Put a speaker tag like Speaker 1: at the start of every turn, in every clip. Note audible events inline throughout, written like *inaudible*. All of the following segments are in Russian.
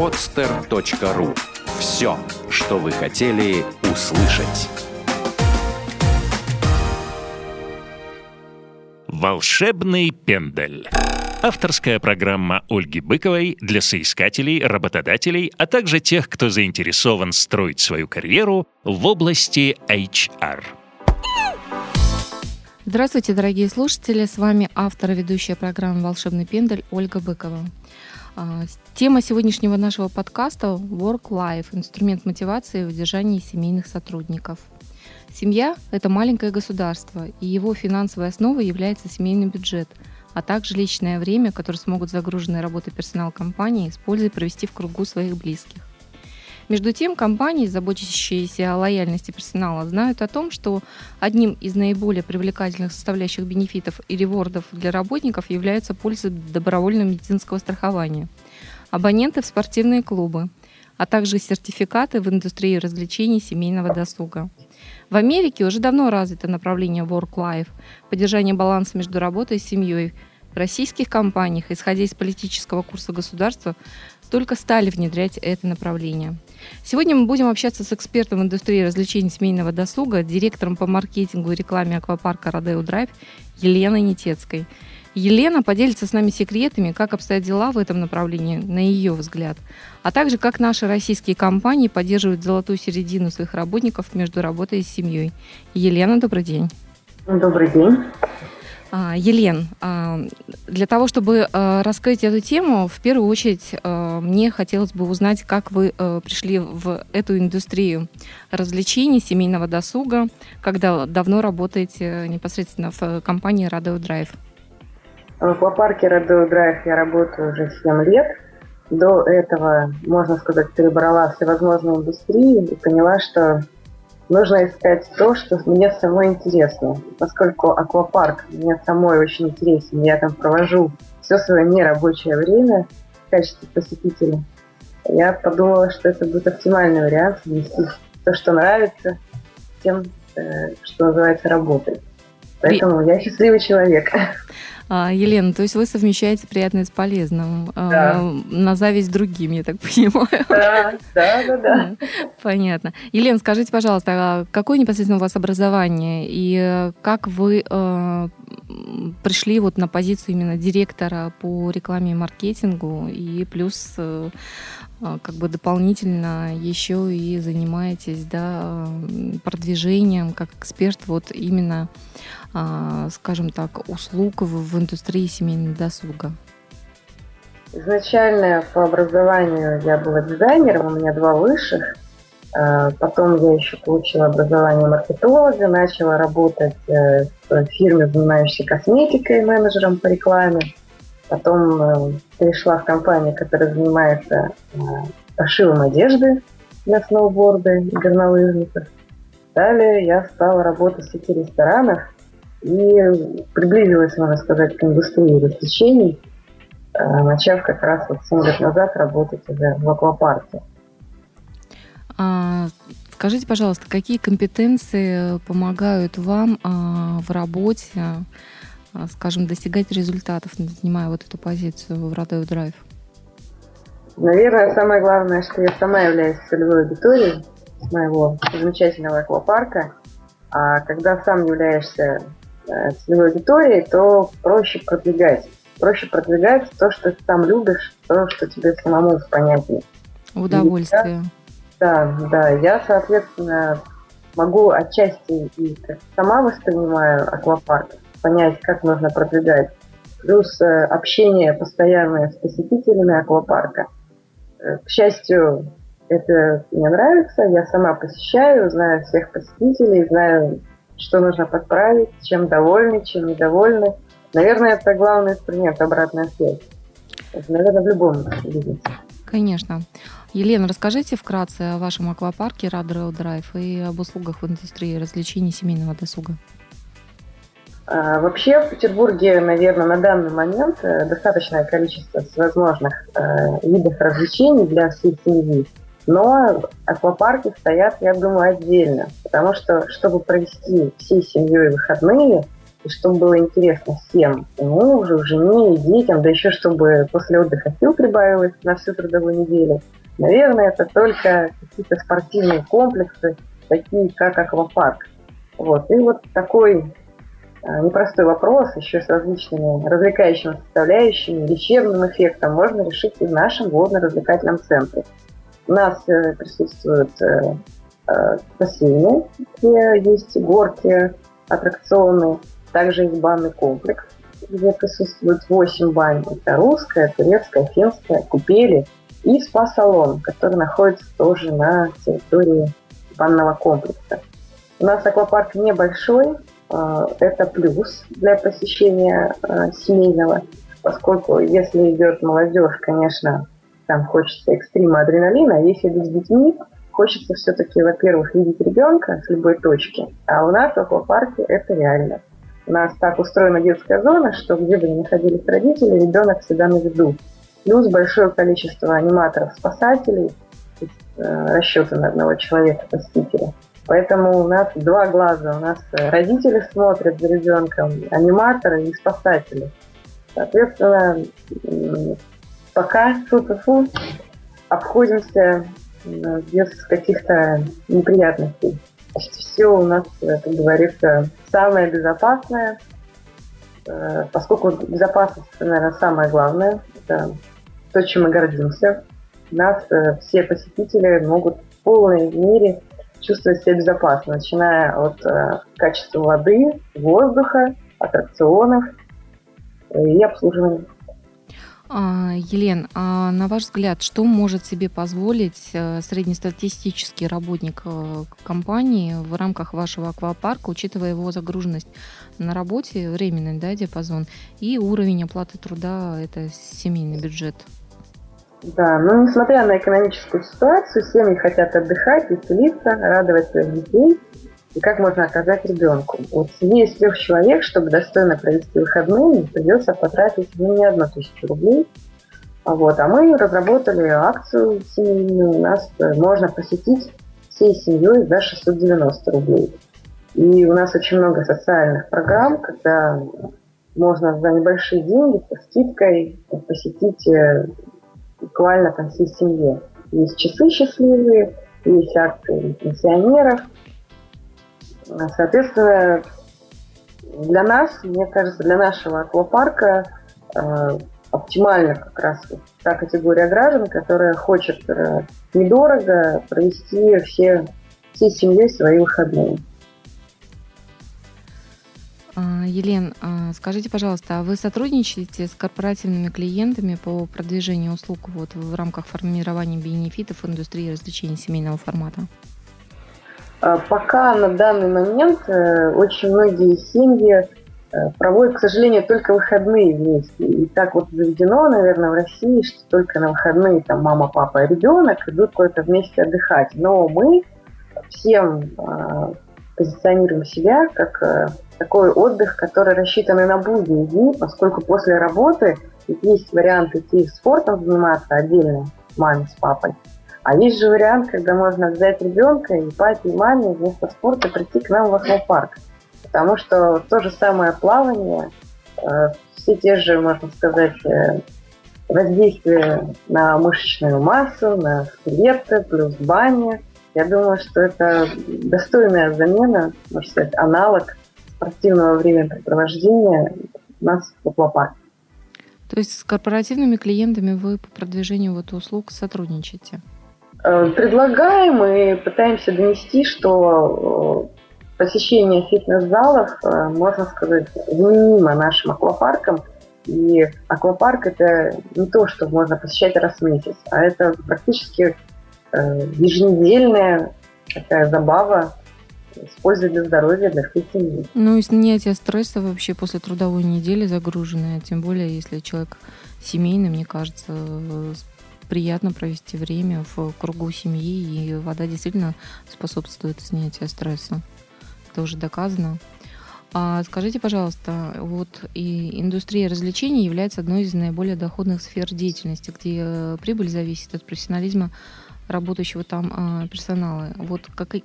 Speaker 1: podster.ru Все, что вы хотели услышать.
Speaker 2: «Волшебный пендель». Авторская программа Ольги Быковой для соискателей, работодателей, а также тех, кто заинтересован строить свою карьеру в области HR.
Speaker 3: Здравствуйте, дорогие слушатели! С вами автор и ведущая программы «Волшебный пендель» Ольга Быкова. А, тема сегодняшнего нашего подкаста – Work-Life – инструмент мотивации в удержании семейных сотрудников. Семья – это маленькое государство, и его финансовой основой является семейный бюджет – а также личное время, которое смогут загруженные работой персонал компании с пользой провести в кругу своих близких. Между тем, компании, заботящиеся о лояльности персонала, знают о том, что одним из наиболее привлекательных составляющих бенефитов и ревордов для работников является польза добровольного медицинского страхования, абоненты в спортивные клубы, а также сертификаты в индустрии развлечений семейного досуга. В Америке уже давно развито направление work-life, поддержание баланса между работой и семьей. В российских компаниях, исходя из политического курса государства, только стали внедрять это направление. Сегодня мы будем общаться с экспертом индустрии развлечений семейного досуга, директором по маркетингу и рекламе аквапарка «Родео Драйв» Еленой Нетецкой – Елена поделится с нами секретами, как обстоят дела в этом направлении, на ее взгляд, а также как наши российские компании поддерживают золотую середину своих работников между работой и семьей. Елена, добрый день.
Speaker 4: Добрый день.
Speaker 3: А, Елен, а, для того, чтобы а, раскрыть эту тему, в первую очередь мне хотелось бы узнать, как вы пришли в эту индустрию развлечений, семейного досуга, когда давно работаете непосредственно в компании Radio Drive.
Speaker 4: В аквапарке Родео Драйв я работаю уже 7 лет. До этого, можно сказать, перебрала всевозможные индустрии и поняла, что нужно искать то, что мне самой интересно. Поскольку аквапарк мне самой очень интересен, я там провожу все свое нерабочее время в качестве посетителя, я подумала, что это будет оптимальный вариант совместить то, что нравится, тем, э, что называется работой. Поэтому я счастливый человек.
Speaker 3: А, Елена, то есть вы совмещаете приятное с полезным. А, да. На зависть другим, я так *laughs* понимаю.
Speaker 4: Да, да, да, да. *laughs*
Speaker 3: Понятно. Елена, скажите, пожалуйста, а какое непосредственно у вас образование и как вы э, пришли вот на позицию именно директора по рекламе и маркетингу и плюс э, как бы дополнительно еще и занимаетесь да, продвижением как эксперт вот именно а, скажем так, услуг в, в индустрии семейного досуга?
Speaker 4: Изначально по образованию я была дизайнером, у меня два высших. А, потом я еще получила образование маркетолога, начала работать э, в фирме, занимающейся косметикой, менеджером по рекламе. Потом э, перешла в компанию, которая занимается э, пошивом одежды для сноуборда и горнолыжников. Далее я стала работать в сети ресторанов и приблизилась, можно сказать, к индустрии развлечений, э, начав как раз вот 7 лет назад работать уже в аквапарке.
Speaker 3: А, скажите, пожалуйста, какие компетенции помогают вам а, в работе, скажем, достигать результатов, занимая вот эту позицию в Родео Драйв?
Speaker 4: Наверное, самое главное, что я сама являюсь целевой аудиторией моего замечательного аквапарка. А когда сам являешься Э, целевой аудитории, то проще продвигать. Проще продвигать то, что ты сам любишь, то, что тебе самому понятнее.
Speaker 3: Удовольствие.
Speaker 4: да, да. Я, соответственно, могу отчасти и сама воспринимаю аквапарк, понять, как нужно продвигать. Плюс э, общение постоянное с посетителями аквапарка. Э, к счастью, это мне нравится. Я сама посещаю, знаю всех посетителей, знаю что нужно подправить, чем довольны, чем недовольны. Наверное, это главный инструмент обратная связь. Это, наверное, в любом бизнесе.
Speaker 3: Конечно. Елена, расскажите вкратце о вашем аквапарке Радрео Драйв и об услугах в индустрии развлечений семейного досуга.
Speaker 4: А, вообще в Петербурге, наверное, на данный момент э, достаточное количество всевозможных э, видов развлечений для всей семьи. Но аквапарки стоят, я думаю, отдельно, потому что, чтобы провести всей семьей выходные, и чтобы было интересно всем, мужу, жене, детям, да еще чтобы после отдыха сил прибавилось на всю трудовую неделю. Наверное, это только какие-то спортивные комплексы, такие как аквапарк. Вот. И вот такой непростой вопрос, еще с различными развлекающими составляющими, лечебным эффектом, можно решить и в нашем водно-развлекательном центре. У нас э, присутствуют э, э, бассейны, где есть горки, аттракционы, также есть банный комплекс, где присутствует 8 бань. Это русская, турецкая, финская, купели и спа-салон, который находится тоже на территории банного комплекса. У нас аквапарк небольшой, а, это плюс для посещения а, семейного, поскольку если идет молодежь, конечно, там хочется экстрима адреналина, а если идут с детьми, хочется все-таки, во-первых, видеть ребенка с любой точки, а у нас в аквапарке это реально. У нас так устроена детская зона, что где бы ни находились родители, ребенок всегда на виду. Плюс большое количество аниматоров-спасателей, э, расчеты на одного человека-спасителя. Поэтому у нас два глаза. У нас родители смотрят за ребенком, аниматоры и спасатели. Соответственно, пока фу-фу-фу обходимся без каких-то неприятностей. Все у нас, как говорится, самое безопасное, э, поскольку безопасность, наверное, самое главное. Это то, чем мы гордимся. Нас э, все посетители могут в полной мере чувствовать себя безопасно, начиная от э, качества воды, воздуха, аттракционов и обслуживания.
Speaker 3: А, Елен, а на ваш взгляд, что может себе позволить э, среднестатистический работник э, компании в рамках вашего аквапарка, учитывая его загруженность на работе, временный да, диапазон и уровень оплаты труда, это семейный бюджет?
Speaker 4: Да, ну несмотря на экономическую ситуацию, семьи хотят отдыхать, веселиться, радовать своих детей. И как можно оказать ребенку? Вот семье из трех человек, чтобы достойно провести выходные, придется потратить ну, не одну тысячу рублей. А вот, а мы разработали акцию семейную. Нас э, можно посетить всей семьей за 690 рублей. И у нас очень много социальных программ, когда можно за небольшие деньги со скидкой посетить э, буквально там всей семье. Есть часы счастливые, есть акции пенсионеров. Соответственно, для нас, мне кажется, для нашего аквапарка э, оптимально как раз та категория граждан, которая хочет э, недорого провести все, всей семьей свои выходные.
Speaker 3: А, Елен, а, скажите, пожалуйста, а вы сотрудничаете с корпоративными клиентами по продвижению услуг вот, в рамках формирования бенефитов индустрии развлечений семейного формата?
Speaker 4: А, пока на данный момент э, очень многие семьи э, проводят, к сожалению, только выходные вместе. И так вот заведено, наверное, в России, что только на выходные там мама, папа ребенок идут куда-то вместе отдыхать. Но мы всем позиционируем себя как э, такой отдых, который рассчитан на будние дни, поскольку после работы есть вариант идти спортом заниматься отдельно маме с папой, а есть же вариант, когда можно взять ребенка и папе и маме вместо спорта прийти к нам в аквапарк. Потому что то же самое плавание, э, все те же, можно сказать, э, воздействия на мышечную массу, на скелеты, плюс баня – я думаю, что это достойная замена, можно сказать, аналог спортивного времяпрепровождения у нас в аквапарке.
Speaker 3: То есть с корпоративными клиентами вы по продвижению вот услуг сотрудничаете?
Speaker 4: Э, предлагаем и пытаемся донести, что э, посещение фитнес-залов, э, можно сказать, заменимо нашим аквапаркам. И аквапарк – это не то, что можно посещать раз в месяц, а это практически еженедельная такая забава с пользой для здоровья, для всей семьи.
Speaker 3: Ну и снятие стресса вообще после трудовой недели загруженная, тем более если человек семейный, мне кажется, приятно провести время в кругу семьи, и вода действительно способствует снятию стресса. Это уже доказано. А скажите, пожалуйста, вот и индустрия развлечений является одной из наиболее доходных сфер деятельности, где прибыль зависит от профессионализма работающего там персонала. Вот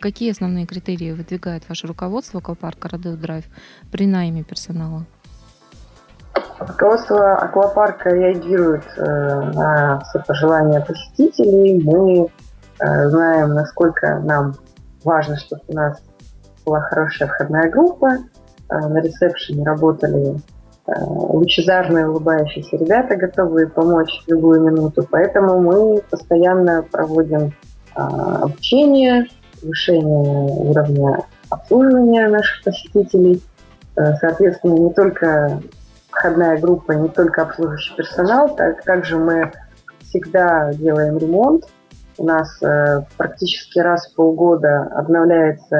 Speaker 3: какие основные критерии выдвигает ваше руководство аквапарка Родео Драйв при найме персонала?
Speaker 4: Руководство аквапарка реагирует на все пожелания посетителей. Мы знаем, насколько нам важно, чтобы у нас была хорошая входная группа. На ресепшене работали Э, лучезарные, улыбающиеся ребята, готовые помочь в любую минуту. Поэтому мы постоянно проводим а, обучение, повышение уровня обслуживания наших посетителей. Э, соответственно, не только входная группа, не только обслуживающий персонал, так, также мы всегда делаем ремонт. У нас э, практически раз в полгода обновляется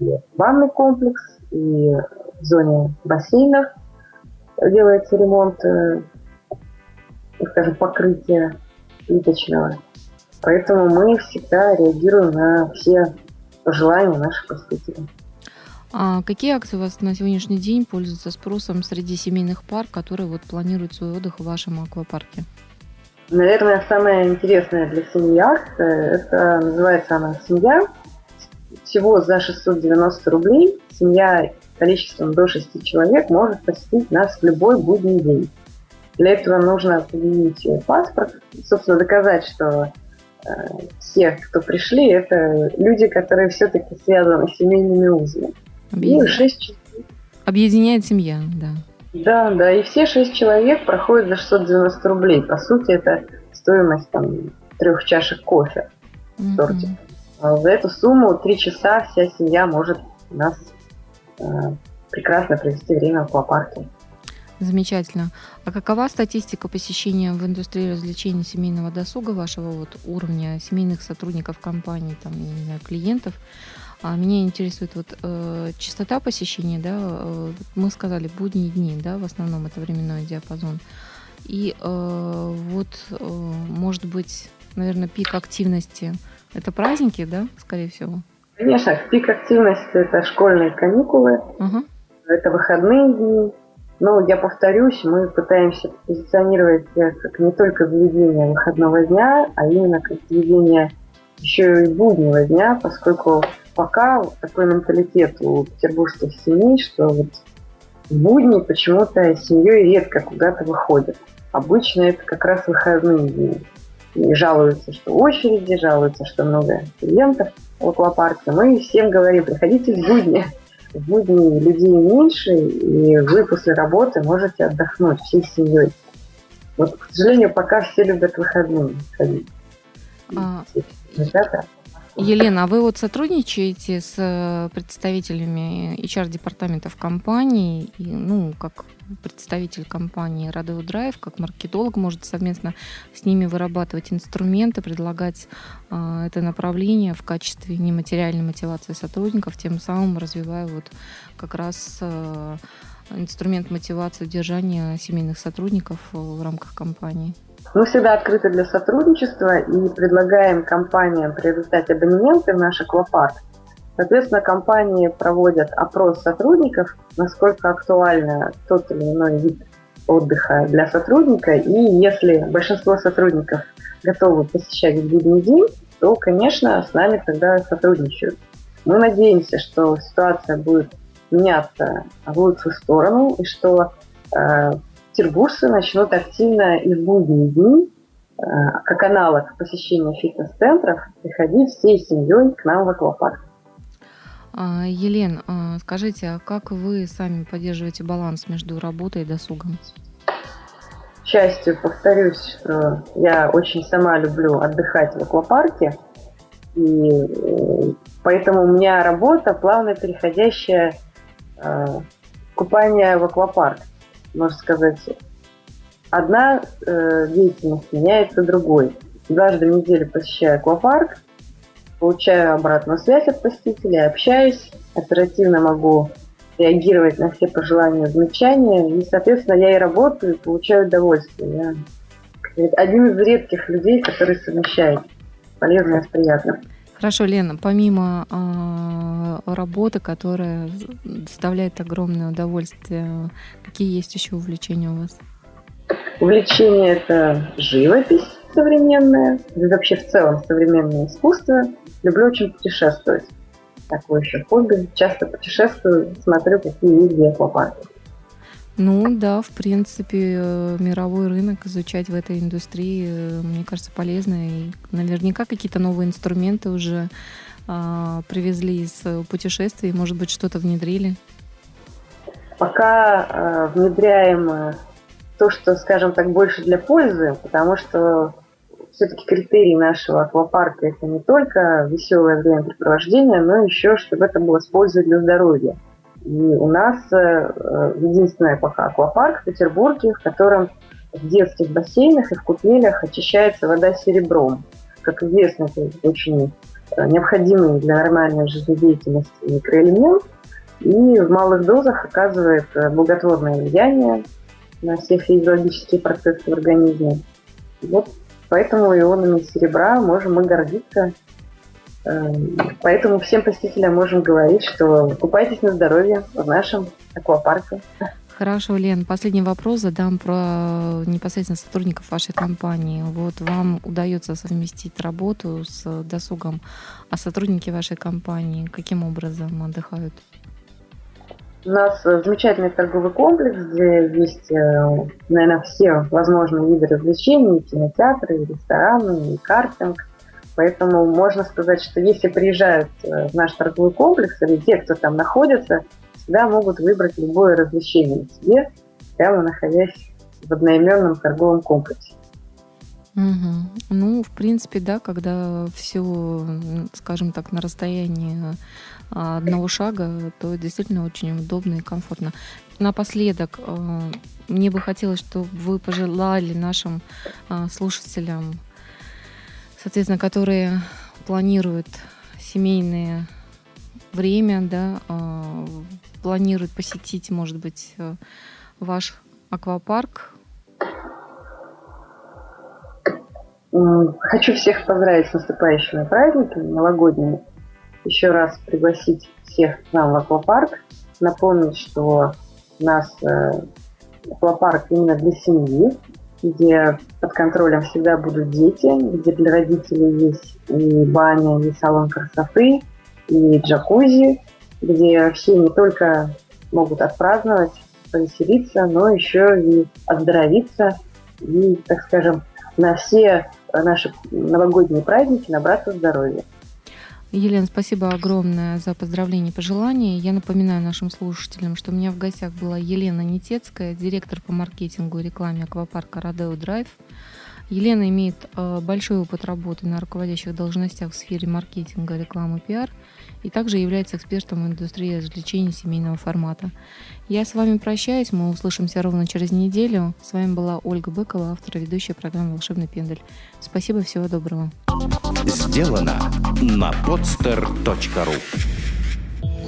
Speaker 4: э, ванный комплекс и в зоне бассейнов делается ремонт, э, скажем, покрытия плиточного. Поэтому мы всегда реагируем на все пожелания наших посетителей.
Speaker 3: А какие акции у вас на сегодняшний день пользуются спросом среди семейных пар, которые вот планируют свой отдых в вашем аквапарке?
Speaker 4: Наверное, самая интересная для семьи акция, это называется она «Семья». Всего за 690 рублей семья количеством до 6 человек может посетить нас в любой будний день. Для этого нужно предъявить паспорт, собственно, доказать, что э, все, кто пришли, это люди, которые все-таки связаны с семейными узами.
Speaker 3: Объедин... И 6 человек. Объединяет семья, да.
Speaker 4: Да, да, и все шесть человек проходят за 690 рублей. По сути, это стоимость там трех чашек кофе в торте. Mm-hmm. За эту сумму три часа вся семья может нас прекрасно провести время в аквапарке.
Speaker 3: Замечательно. А какова статистика посещения в индустрии развлечений семейного досуга вашего вот уровня семейных сотрудников компании, там, не знаю, клиентов? А меня интересует вот э, частота посещения, да, э, мы сказали будние дни, да, в основном это временной диапазон. И э, вот, э, может быть, наверное, пик активности это праздники, да, скорее всего?
Speaker 4: Конечно, пик активности – это школьные каникулы, угу. это выходные дни. Но я повторюсь, мы пытаемся позиционировать как не только заведение выходного дня, а именно как заведение еще и буднего дня, поскольку пока такой менталитет у петербургских семей, что вот в будни почему-то семьей редко куда-то выходят. Обычно это как раз выходные дни. И жалуются, что очереди, жалуются, что много клиентов – в аквапарке, мы всем говорим, приходите в будни. В будни людей меньше, и вы после работы можете отдохнуть всей семьей. Вот, к сожалению, пока все любят выходные ходить. А,
Speaker 3: ребята Елена, а вы вот сотрудничаете с э, представителями HR-департаментов компании, и, ну, как представитель компании Radio Drive, как маркетолог, может совместно с ними вырабатывать инструменты, предлагать э, это направление в качестве нематериальной мотивации сотрудников, тем самым развивая вот как раз э, инструмент мотивации удержания семейных сотрудников в рамках компании.
Speaker 4: Мы всегда открыты для сотрудничества и предлагаем компаниям приобретать абонементы в наш аквапарк. Соответственно, компании проводят опрос сотрудников, насколько актуально тот или иной вид отдыха для сотрудника. И если большинство сотрудников готовы посещать в будний день, то, конечно, с нами тогда сотрудничают. Мы надеемся, что ситуация будет меняться в лучшую сторону и что э, петербуржцы начнут активно и в будние дни, э, как аналог посещения фитнес-центров, приходить всей семьей к нам в аквапарк.
Speaker 3: А, Елен, а, скажите, а как вы сами поддерживаете баланс между работой и досугом?
Speaker 4: К счастью, повторюсь, что я очень сама люблю отдыхать в аквапарке, и э, поэтому у меня работа плавно переходящая э, купание в аквапарк можно сказать, одна э, деятельность меняется другой. Дважды в неделю посещаю аквапарк, получаю обратную связь от посетителей, общаюсь, оперативно могу реагировать на все пожелания, замечания, и, соответственно, я и работаю, и получаю удовольствие. Я один из редких людей, который совмещает полезное с приятным.
Speaker 3: Хорошо, Лена, помимо э, работы, которая доставляет огромное удовольствие, какие есть еще увлечения у вас?
Speaker 4: Увлечение это живопись. современное, да вообще в целом современное искусство. Люблю очень путешествовать. Такое еще хобби. Часто путешествую, смотрю, какие есть аквапарки.
Speaker 3: Ну да, в принципе, э, мировой рынок изучать в этой индустрии, э, мне кажется, полезно. И наверняка какие-то новые инструменты уже а, привезли из э, путешествий, может быть, что-то внедрили.
Speaker 4: Пока а, внедряем то, что, скажем так, больше для пользы, потому что все-таки критерий нашего аквапарка это не только веселое времяпрепровождение, но еще, чтобы это было с пользой для здоровья. И у нас э, э, единственный пока аквапарк в Петербурге, в котором в детских бассейнах и в купелях очищается вода серебром. Как известно, это очень э, необходимый для нормальной жизнедеятельности микроэлемент, и в малых дозах оказывает благотворное влияние на все физиологические процессы в организме. Вот поэтому ионами серебра можем мы гордиться поэтому всем посетителям можем говорить, что купайтесь на здоровье в нашем аквапарке.
Speaker 3: Хорошо, Лен, последний вопрос задам про непосредственно сотрудников вашей компании. Вот вам удается совместить работу с досугом, а сотрудники вашей компании каким образом отдыхают?
Speaker 4: У нас замечательный торговый комплекс, где есть, э, наверное, все возможные виды развлечений, кинотеатры, рестораны, и картинг – Поэтому можно сказать, что если приезжают э, в наш торговый комплекс, или те, кто там находится, всегда могут выбрать любое развлечение себе, прямо находясь в одноименном торговом комплексе.
Speaker 3: Угу. Ну, в принципе, да, когда все, скажем так, на расстоянии а, одного шага, то действительно очень удобно и комфортно. Напоследок, э, мне бы хотелось, чтобы вы пожелали нашим а, слушателям соответственно, которые планируют семейное время, да, а, планируют посетить, может быть, э, ваш аквапарк?
Speaker 4: Хочу всех поздравить с наступающими праздниками, новогодними. Еще раз пригласить всех к нам в аквапарк. Напомнить, что у нас э, аквапарк именно для семьи где под контролем всегда будут дети, где для родителей есть и баня, и салон красоты, и джакузи, где все не только могут отпраздновать, повеселиться, но еще и оздоровиться и, так скажем, на все наши новогодние праздники набраться здоровья.
Speaker 3: Елена, спасибо огромное за поздравления и пожелания. Я напоминаю нашим слушателям, что у меня в гостях была Елена Нетецкая, директор по маркетингу и рекламе аквапарка «Родео Драйв». Елена имеет э, большой опыт работы на руководящих должностях в сфере маркетинга, рекламы, пиар и также является экспертом в индустрии развлечений семейного формата. Я с вами прощаюсь, мы услышимся ровно через неделю. С вами была Ольга Быкова, автор и ведущая программы «Волшебный пендель». Спасибо, всего доброго.
Speaker 1: Сделано на podster.ru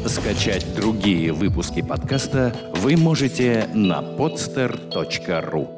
Speaker 1: Скачать другие выпуски подкаста вы можете на podster.ru